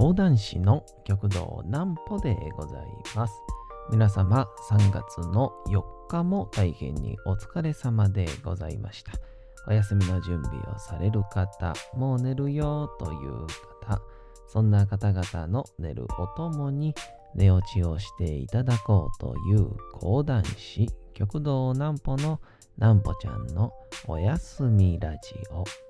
講談師の極道南歩でございます。皆様3月の4日も大変にお疲れ様でございました。お休みの準備をされる方、もう寝るよという方、そんな方々の寝るおともに寝落ちをしていただこうという講談師極道南歩の南歩ちゃんのおやすみラジオ。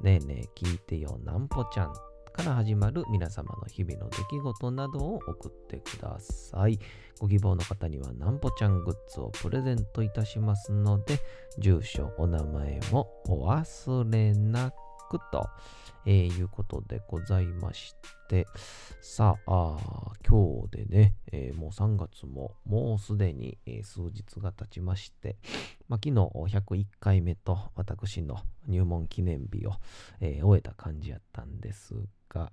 ねえねえ聞いてよなんぽちゃんから始まる皆様の日々の出来事などを送ってください。ご希望の方にはなんぽちゃんグッズをプレゼントいたしますので、住所、お名前もお忘れなくと、えーいうことでございまして、さあ、あ今日でね、えーもう3月ももうすでに、えー数日が経ちまして、まあ、昨日101回目と私の入門記念日を、えー終えた感じやったんですが、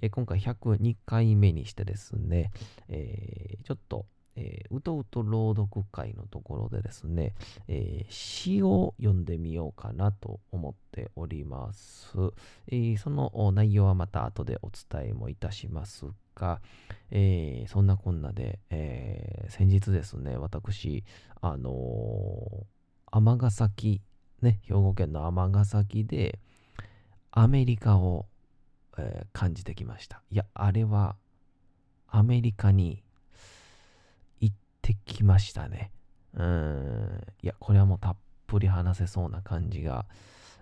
えー今回102回目にしてですね、えーちょっと、えーうとうと朗読会のところでですね、えー詩を読んでみようかなと思っております。えーその内容はまた後でお伝えもいたしますが、えーそんなこんなで、えー先日ですね、私、あのー尼崎、ね、兵庫県の尼崎で、アメリカを、えー感じてきました。いや、あれは、アメリカにってきましたね。うーん、いや、これはもうたっぷり話せそうな感じが、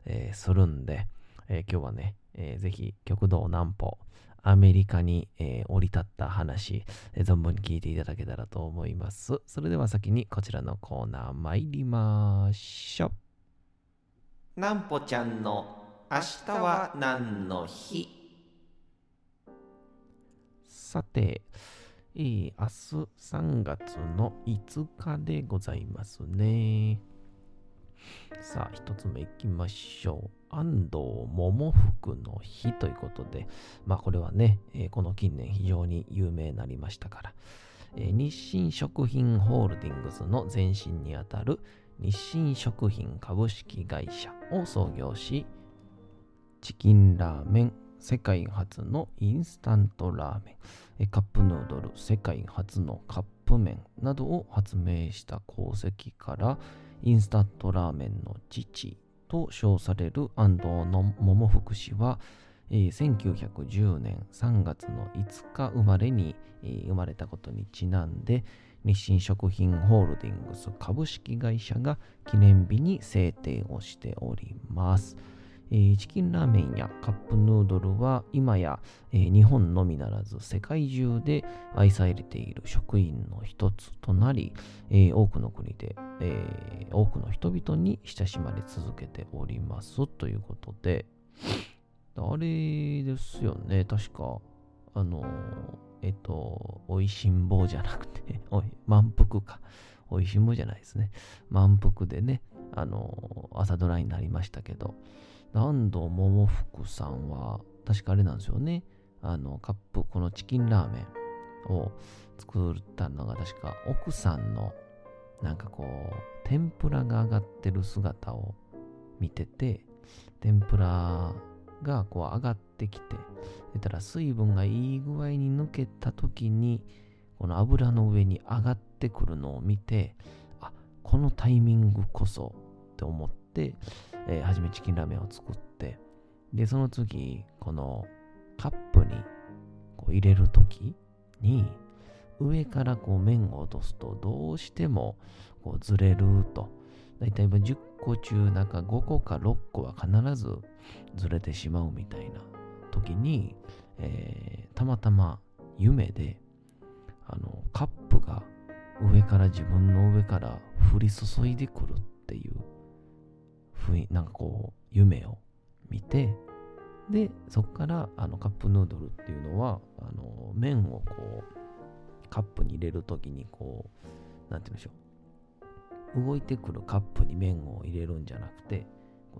えーするんで、えー今日はね、えーぜひ極道南歩、アメリカに、えー降り立った話、えー存分に聞いていただけたらと思います。それでは先にこちらのコーナー参りましょう。なんぽちゃんの明日は何の日？さて、えー明日3月の5日でございますね。さあ、一つ目いきましょう。安藤桃福の日ということで、まあこれはね、えーこの近年非常に有名になりましたから、えー日清食品ホールディングスの前身にあたる日清食品株式会社を創業し、チキンラーメン、世界初のインスタントラーメン、カップヌードル、世界初のカップ麺などを発明した功績から、インスタントラーメンの父と称される安藤の桃福氏は、えー1910年3月の5日生まれに、生まれたことにちなんで、日清食品ホールディングス株式会社が記念日に制定をしております。えーチキンラーメンやカップヌードルは今や、えー日本のみならず世界中で愛されている食品の一つとなり、えー多くの国で、えー多くの人々に親しまれ続けておりますということで、あれですよね、確か、あの、えっと、おいしんぼうじゃなくて、おい、満腹か。おいしんぼうじゃないですね。満腹でね、あの、朝ドラになりましたけど、安藤桃福さんは、確かあれなんですよね。あの、カップ、このチキンラーメンを作ったのが、確か奥さんの、なんかこう、天ぷらが上がってる姿を見てて、天ぷらがこう上がってきて、出たら水分がいい具合に抜けた時に、この油の上に上がってくるのを見て、あ、このタイミングこそって思って、えー初めチキンラーメンを作って、で、その次、このカップにこう入れる時に、上からこう麺を落とすとどうしてもこうずれると。だいたい10個中なんか5個か6個は必ずずれてしまうみたいな時に、えーたまたま夢であのカップが上から自分の上から降り注いでくるっていうふうになんかこう夢を見てで、そこからあのカップヌードルっていうのは、あの麺をこう、カップに入れるときにこう、なんて言うんでしょう。動いてくるカップに麺を入れるんじゃなくて、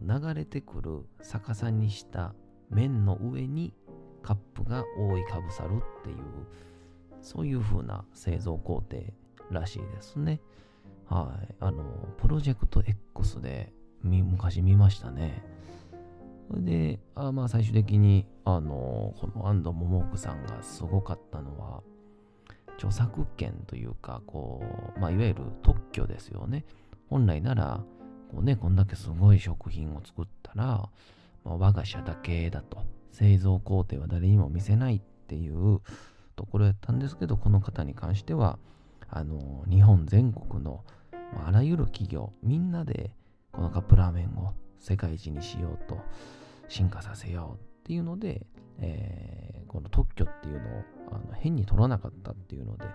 流れてくる逆さにした麺の上にカップが覆いかぶさるっていう、そういう風な製造工程らしいですね。はい。あの、プロジェクト X で昔見ましたね。で、あまあ最終的に、あの、この安藤桃子さんがすごかったのは、著作権というか、こう、まあいわゆる特許ですよね。本来なら、こうね、こんだけすごい食品を作ったら、まあ、我が社だけだと、製造工程は誰にも見せないっていうところやったんですけど、この方に関しては、あの、日本全国のあらゆる企業、みんなでこのカップラーメンを世界一にしようと、進化させようっていうので、えー、この特許っていうのをあの変に取らなかったっていうので、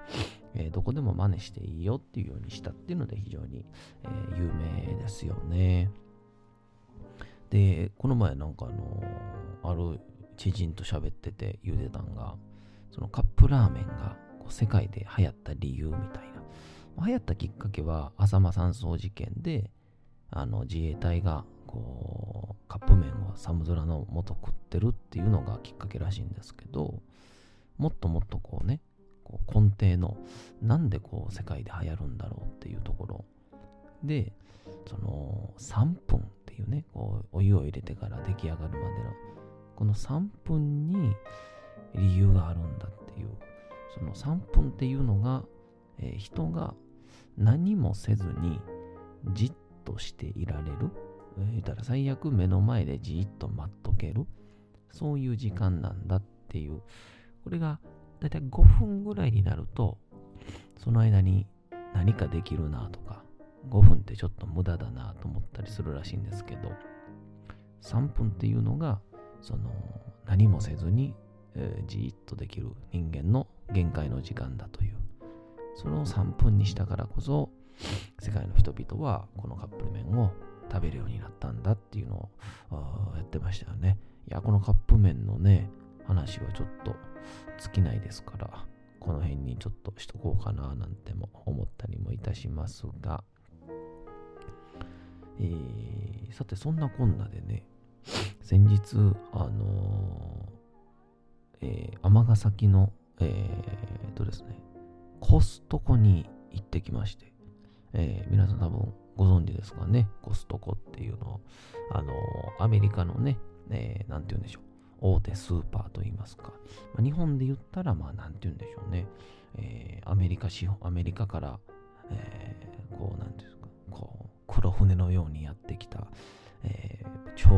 えー、どこでも真似していいよっていうようにしたっていうので非常に、えー、有名ですよね。で、この前なんかあのある知人と喋ってて言うてたんが、そのカップラーメンがこう世界で流行った理由みたいな。流行ったきっかけは浅間山荘事件で、あの自衛隊がこうカップ麺を寒空の元食ってるっていうのがきっかけらしいんですけど、もっともっとこうね、こう根底のなんでこう世界で流行るんだろうっていうところ。で、その3分っていうね、こうお湯を入れてから出来上がるまでの、この3分に理由があるんだっていう、その3分っていうのが、えー、人が何もせずにじっとしていられる。えー、言ったら最悪目の前でじっと待っとける。そういう時間なんだっていう、これがだいたい5分ぐらいになると、その間に何かできるなとか、5分ってちょっと無駄だなと思ったりするらしいんですけど、3分っていうのが、その何もせずに、えー、じーっとできる人間の限界の時間だという、その3分にしたからこそ、世界の人々はこのカップ麺を食べるようになったんだっていうのをやってましたよね。いや、このカップ麺のね、話はちょっと尽きないですから、この辺にちょっとしとこうかななんても思ったりもいたしますが、えー、さてそんなこんなでね、先日、あのー、えー、尼崎の、えー、とですね、コストコに行ってきまして、えー、皆さん多分ご存知ですかね、コストコっていうのを、あのー、アメリカのね、えー、なんて言うんでしょう、大手スーパーといいますか、まあ、日本で言ったら、まあ、なんて言うんでしょうね、えー、アメリカ資本、アメリカから、えー、こう、なんですか、こう、黒船のようにやってきた、えー、超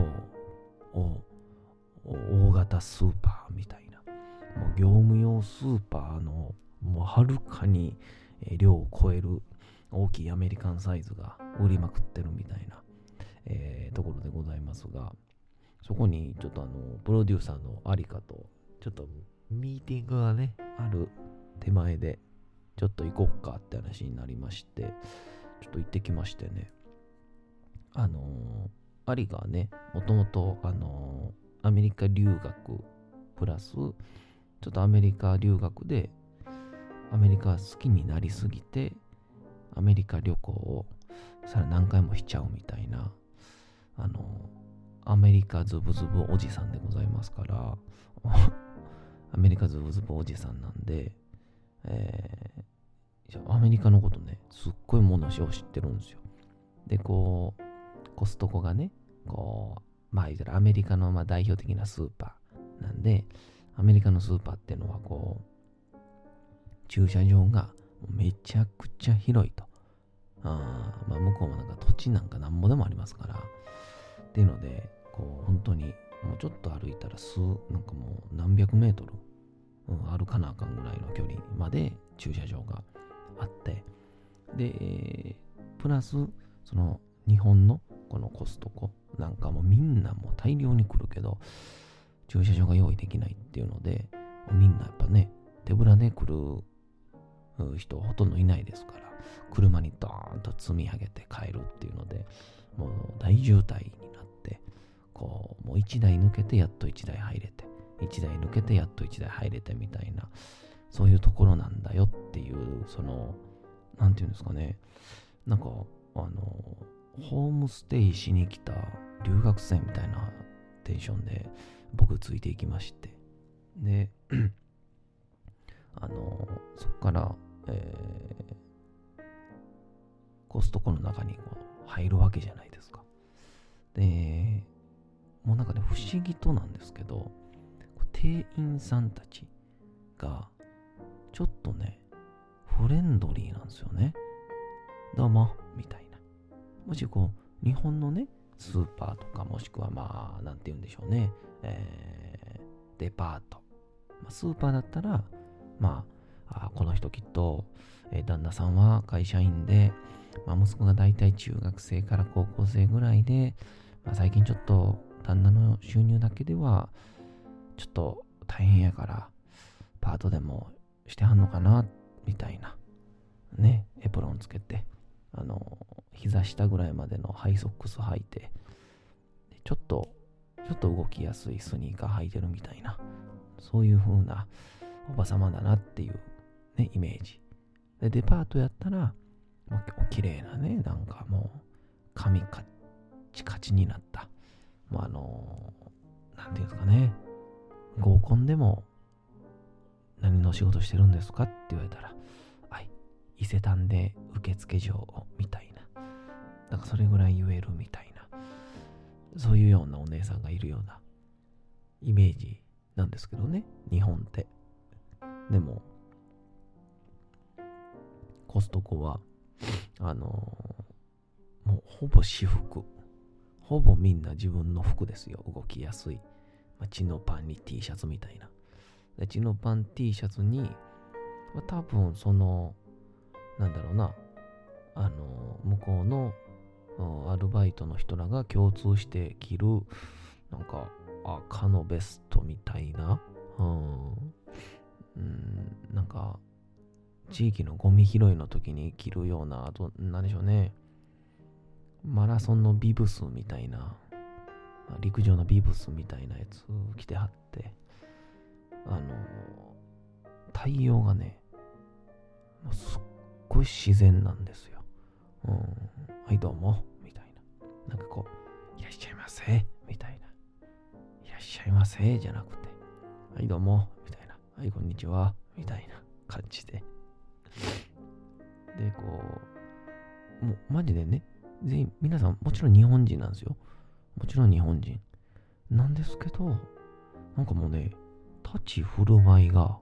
大型スーパーみたいな、もう業務用スーパーの、もうはるかに量を超える大きいアメリカンサイズが売りまくってるみたいな、えー、ところでございますが、そこにちょっとあの、プロデューサーのアリカと、ちょっとミーティングがね、ある手前で、ちょっと行こっかって話になりまして、ちょっと行ってきましてね。あのー、アリがね、もともと、あのー、アメリカ留学プラス、ちょっとアメリカ留学で、アメリカ好きになりすぎて、アメリカ旅行をさら何回もしちゃうみたいな、あのアメリカズブズブおじさんでございますから アメリカズブズブおじさんなんで、えー、アメリカのことね、すっごいものを知ってるんですよ。で、こう、コストコがね、こう、まあ言ったらアメリカのまあ代表的なスーパーなんで、アメリカのスーパーっていうのはこう、駐車場がめちゃくちゃ広いと。あまあ向こうもなんか土地なんかなんぼでもありますから。っていうので、こう本当にもうちょっと歩いたら数なんかもう何百メートル、うん、歩かなあかんぐらいの距離まで駐車場があってでプラスその日本のこのコストコなんかもみんなもう大量に来るけど駐車場が用意できないっていうのでみんなやっぱね手ぶらで来る人ほとんどいないですから車にドーンと積み上げて帰るっていうのでもう大渋滞になってこう、もう1台抜けてやっと1台入れて、1台抜けてやっと1台入れてみたいな、そういうところなんだよっていう、その、なんていうんですかね、なんか、あの、ホームステイしに来た留学生みたいなテンションで僕ついていきまして、で、あの、そこから、えー、コストコの中にこう入るわけじゃないですか。で、もうなんかね、不思議となんですけど、店員さんたちが、ちょっとね、フレンドリーなんですよね。どうも、みたいな。もしこう、日本のね、スーパーとか、もしくはまあ、なんて言うんでしょうね、えー、デパート。まあ、スーパーだったら、まあ、あこの人きっと、えー、旦那さんは会社員で、まあ、息子が大体中学生から高校生ぐらいで、まあ、最近ちょっと旦那の収入だけでは、ちょっと大変やから、パートでもしてはんのかな、みたいな。ね、エプロンつけて、あの、膝下ぐらいまでのハイソックス履いて、ちょっと、ちょっと動きやすいスニーカー履いてるみたいな、そういう風なおばさまだなっていう、ね、イメージ。で、デパートやったら、もう綺麗なね、なんかもう、髪カチカチになった。もうあのー、なんていうんですかね、合コンでも、何の仕事してるんですかって言われたら、はい、伊勢丹で受付嬢、みたいな。なんかそれぐらい言えるみたいな。そういうようなお姉さんがいるようなイメージなんですけどね、日本って。でも、コストコは、あのー、もうほぼ私服。ほぼみんな自分の服ですよ。動きやすい。まあ、チノパンに T シャツみたいな。でチノパン T シャツに、まあ、多分その、なんだろうな、あのー、向こうのアルバイトの人らが共通して着る、なんか、赤のベストみたいな、うん、うん、なんか、地域のゴミ拾いの時に着るような、あと、何でしょうね。マラソンのビブスみたいな、陸上のビブスみたいなやつ着てはって、あの、対応がね、もうすっごい自然なんですよ。うん、はい、どうも、みたいな。なんかこう、いらっしゃいませ、みたいな。いらっしゃいませ、じゃなくて、はい、どうも、みたいな。はい、こんにちは、みたいな感じで。で、こう、もうマジでね、全員、皆さんもちろん日本人なんですよ。もちろん日本人。なんですけど、なんかもうね、立ち振る舞いが、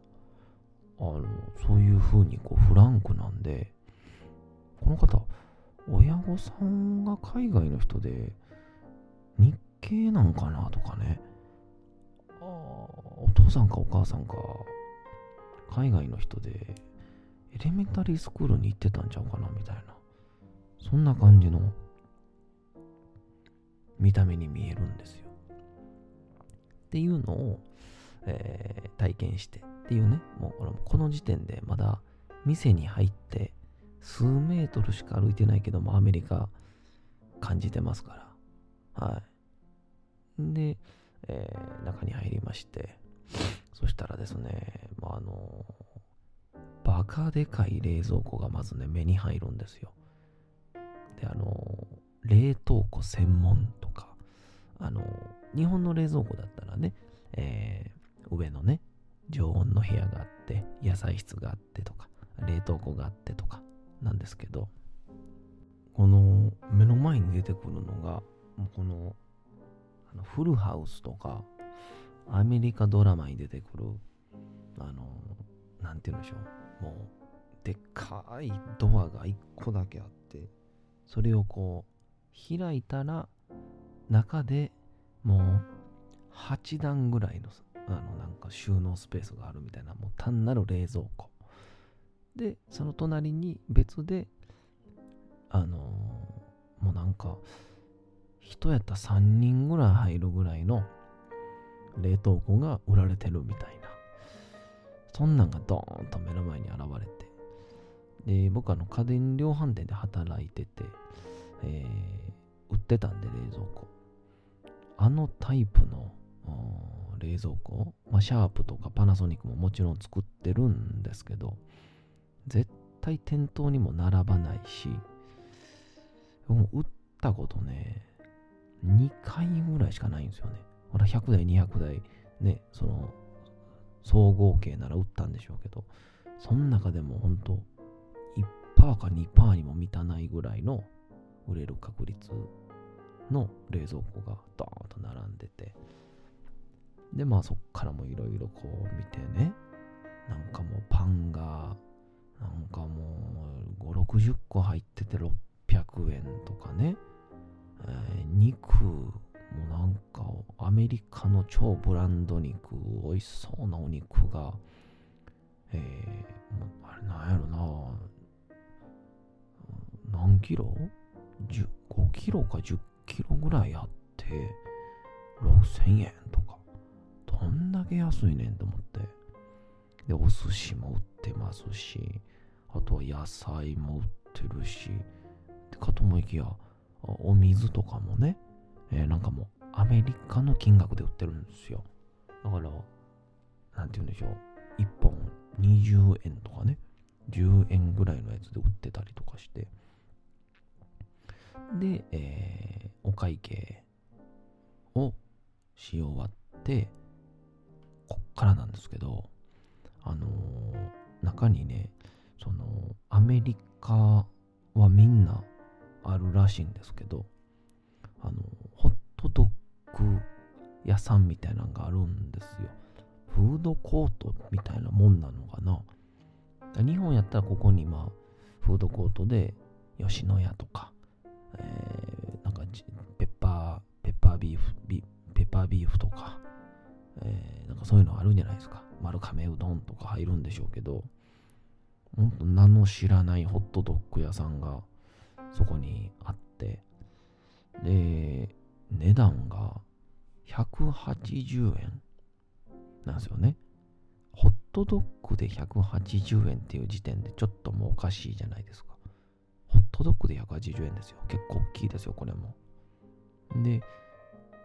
あの、そういう風にこうフランクなんで、この方、親御さんが海外の人で、日系なんかなとかね、あお父さんかお母さんか、海外の人で、エレメンタリースクールに行ってたんちゃうかなみたいな。そんな感じの見た目に見えるんですよ。っていうのを、えー、体験してっていうね、もうこの時点でまだ店に入って数メートルしか歩いてないけどもアメリカ感じてますから。はい。で、えー、中に入りまして、そしたらですね、まあ、あのバカでかい冷蔵庫がまずね、目に入るんですよ。で、あの、冷凍庫専門とか、あの、日本の冷蔵庫だったらね、えー、上のね、常温の部屋があって、野菜室があってとか、冷凍庫があってとか、なんですけど、この目の前に出てくるのが、もうこの、あのフルハウスとか、アメリカドラマに出てくる、あの、なんて言うんでしょう、もう、でっかいドアが1個だけあって、それをこう、開いたら、中でもう、8段ぐらいの、あの、なんか収納スペースがあるみたいな、もう単なる冷蔵庫。で、その隣に別で、あのー、もうなんか、人やったら3人ぐらい入るぐらいの冷凍庫が売られてるみたいな。そんなんがドーンと目の前に現れて。で、僕あの家電量販店で働いてて、えー、売ってたんで冷蔵庫。あのタイプの冷蔵庫、まあ、シャープとかパナソニックももちろん作ってるんですけど、絶対店頭にも並ばないし、もう売ったことね、2回ぐらいしかないんですよね。ほら、100台、200台、ね、その、総合計なら売ったんでしょうけど、その中でも本当1%か2%にも満たないぐらいの売れる確率の冷蔵庫がドーンと並んでて、で、まあそっからもいろいろこう見てね、なんかもうパンが、なんかもう5、60個入ってて600円とかね、えー、肉もなんかアメリカの超ブランド肉、美味しそうなお肉が、えー、あれなんやろな、何キロ ?5 キロか10キロぐらいあって、6000円とか。どんだけ安いねんと思って。で、お寿司も売ってますし、あとは野菜も売ってるし、かと思いきや、お水とかもね、えー、なんかもうアメリカの金額で売ってるんですよ。だから、なんて言うんでしょう。1本20円とかね、10円ぐらいのやつで売ってたりとかして。で、えー、お会計をし終わって、こっからなんですけど、あのー、中にね、その、アメリカはみんなあるらしいんですけど、屋さんみたいなのがあるんですよ。フードコートみたいなもんなのかな。日本やったらここにまあ、フードコートで吉野家とか、えー、なんかペッパー、ペッパービーフ、ビペッパービーフとか、えー、なんかそういうのあるんじゃないですか。丸亀うどんとか入るんでしょうけど、本当名の知らないホットドッグ屋さんがそこにあって、で、値段が180円なんですよね。ホットドッグで180円っていう時点でちょっともうおかしいじゃないですか。ホットドッグで180円ですよ。結構大きいですよ、これも。で、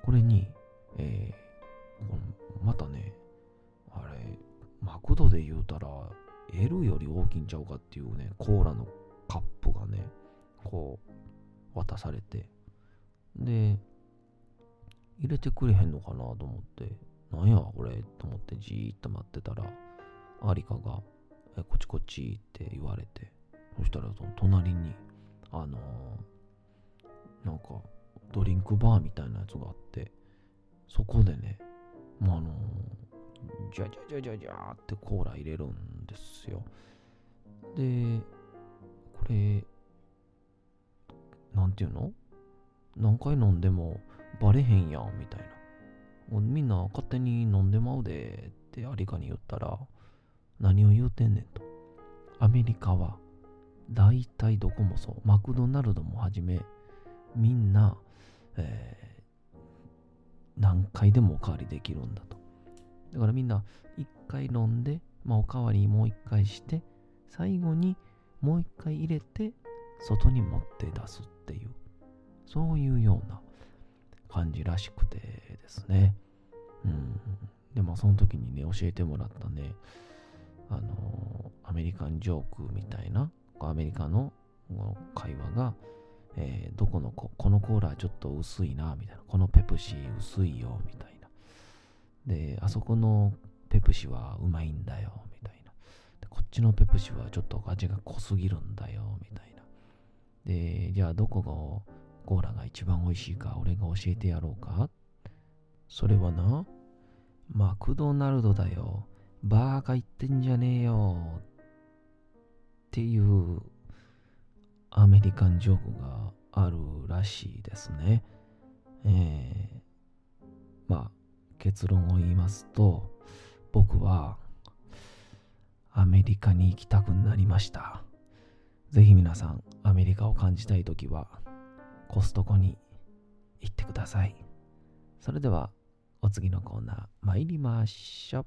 これに、えー、またね、あれ、マクドで言うたら、L より大きいんちゃうかっていうね、コーラのカップがね、こう、渡されて、で、入れてくれへんのかなと思って、なんやこれと思ってじーっと待ってたら、アリカが、え、こっちこっちって言われて、そしたらその隣に、あのー、なんか、ドリンクバーみたいなやつがあって、そこでね、もうあのー、じゃじゃじゃじゃじゃってコーラ入れるんですよ。で、これ、なんていうの？何回飲んでもバレへんやん、みたいな。もうみんな勝手に飲んでまうでってアリカに言ったら、何を言うてんねんと。アメリカは、大体どこもそう。マクドナルドもはじめ、みんな、えー、何回でもおかわりできるんだと。だからみんな、一回飲んで、まあ、おかわりもう一回して、最後にもう一回入れて、外に持って出すっていう、そういうような感じらしくてですね。うん。で、もその時にね、教えてもらったね、あの、アメリカンジョークみたいな、アメリカの会話が、えー、どこのこ、このコーラちょっと薄いな、みたいな。このペプシー薄いよ、みたいな。で、あそこのペプシはうまいんだよ、みたいな。で、こっちのペプシはちょっと味が濃すぎるんだよ、みたいな。で、じゃあどこがコーラが一番美味しいか俺が教えてやろうか？それはな、マクドナルドだよ。バーカ言ってんじゃねえよ。っていうアメリカンジョークがあるらしいですね。えー、まあ結論を言いますと僕はアメリカに行きたくなりました。ぜひ皆さんアメリカを感じたいときはコストコに行ってください。それではお次のコーナー参りましょう。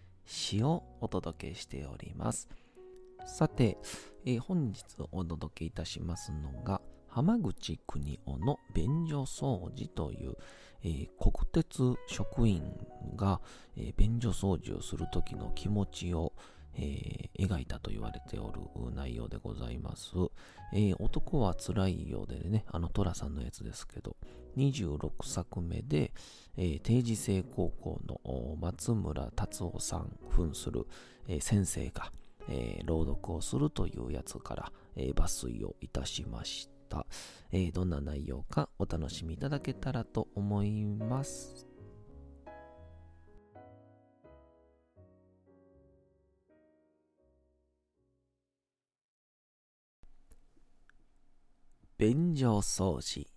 詩をお届けしております。さて、えー、本日お届けいたしますのが、浜口邦夫の便所掃除という、えー、国鉄職員が、えー、便所掃除をする時の気持ちを、えー、描いたと言われておる内容でございます。え男は辛いようでね、あの寅さんのやつですけど、26作目で、え定時制高校の松村達夫さん扮する、え先生が、え朗読をするというやつから、え抜粋をいたしました。えどんな内容かお楽しみいただけたらと思います。便所掃除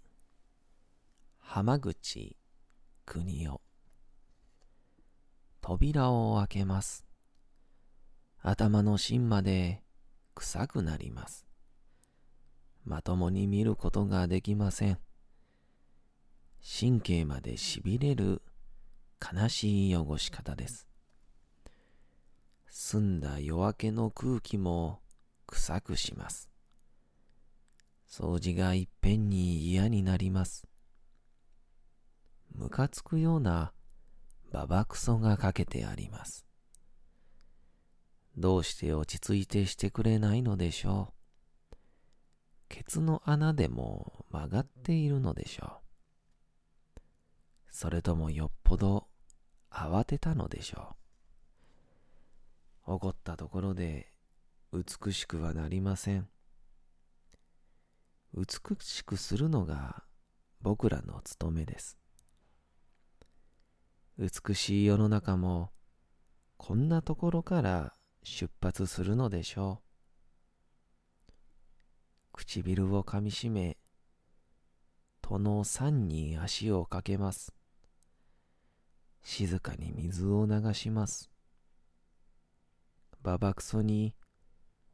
浜口国夫扉を開けます。頭の芯まで臭くなります。まともに見ることができません。神経までしびれる悲しい汚し方です。澄んだ夜明けの空気も臭くします。掃除がいっぺんに嫌になります。ムカつくようなババクソがかけてあります。どうして落ち着いてしてくれないのでしょう。ケツの穴でも曲がっているのでしょう。それともよっぽど慌てたのでしょう。怒ったところで美しくはなりません。美しくするのが僕らの務めです。美しい世の中もこんなところから出発するのでしょう。唇をかみしめ、戸の山に足をかけます。静かに水を流します。ババクソに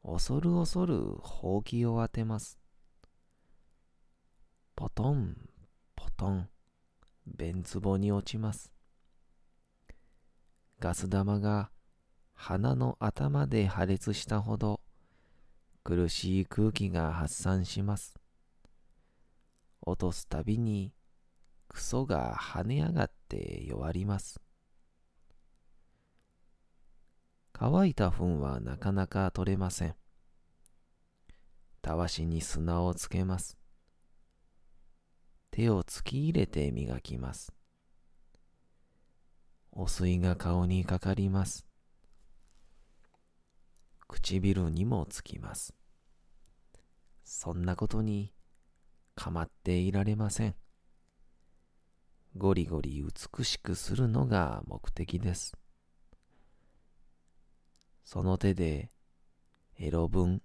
恐る恐るほうきを当てます。ポトン、ポトン、便壺に落ちます。ガス玉が鼻の頭で破裂したほど苦しい空気が発散します。落とすたびにクソが跳ね上がって弱ります。乾いた糞はなかなか取れません。たわしに砂をつけます。手を突き入れて磨きます。お水が顔にかかります。唇にもつきます。そんなことに構っていられません。ゴリゴリ美しくするのが目的です。その手でエロ分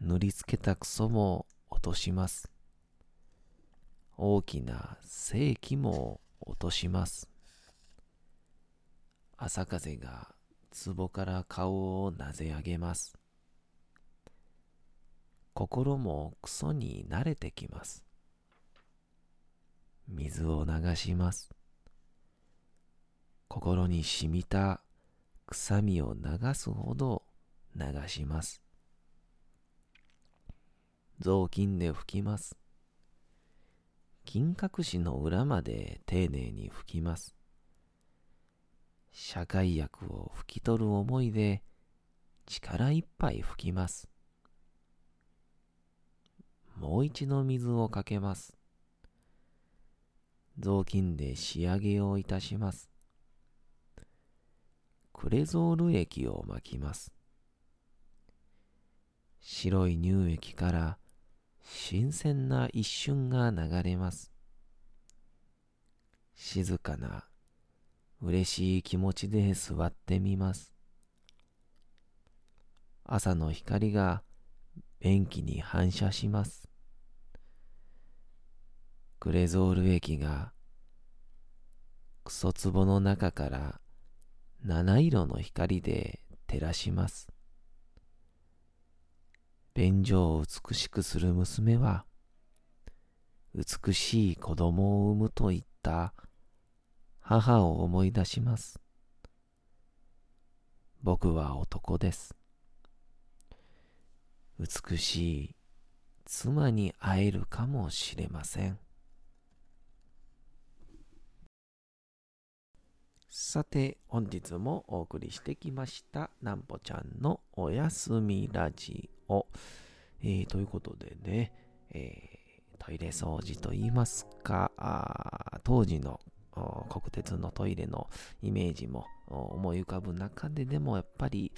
塗りつけたクソも落とします。大きな正気も落とします。朝風が壺から顔をなぜ上げます？心もクソに慣れてきます。水を流します。心に染みた臭みを流すほど流します。雑巾で拭きます。金隠しの裏まで丁寧に拭きます。社会薬を拭き取る思いで力いっぱい拭きます。もう一度水をかけます。雑巾で仕上げをいたします。クレゾール液を巻きます。白い乳液から新鮮な一瞬が流れます。静かな嬉しい気持ちで座ってみます。朝の光が便器に反射します。クレゾール液がクソ壺の中から七色の光で照らします。便所を美しくする娘は、美しい子供を産むと言った母を思い出します。僕は男です。美しい妻に会えるかもしれません。さて、本日もお送りしてきました、なんぽちゃんのおやすみラジオ。えー、ということでね、えー、トイレ掃除といいますか、当時の国鉄のトイレのイメージも思い浮かぶ中ででもやっぱり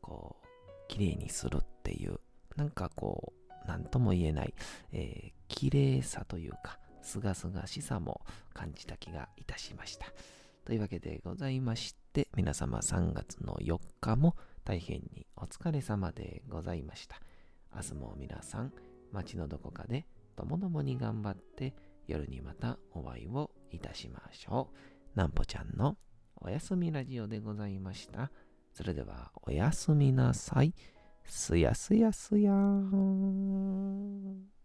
こう綺麗にするっていうなんかこう何とも言えない、えー、綺麗さというかすがすがしさも感じた気がいたしました。というわけでございまして、皆様3月の4日も大変にお疲れ様でございました。明日も皆さん、街のどこかでともどもに頑張って、夜にまたお会いをいたしましょう。なんぽちゃんのおやすみラジオでございました。それではおやすみなさい。すやすやすやーん。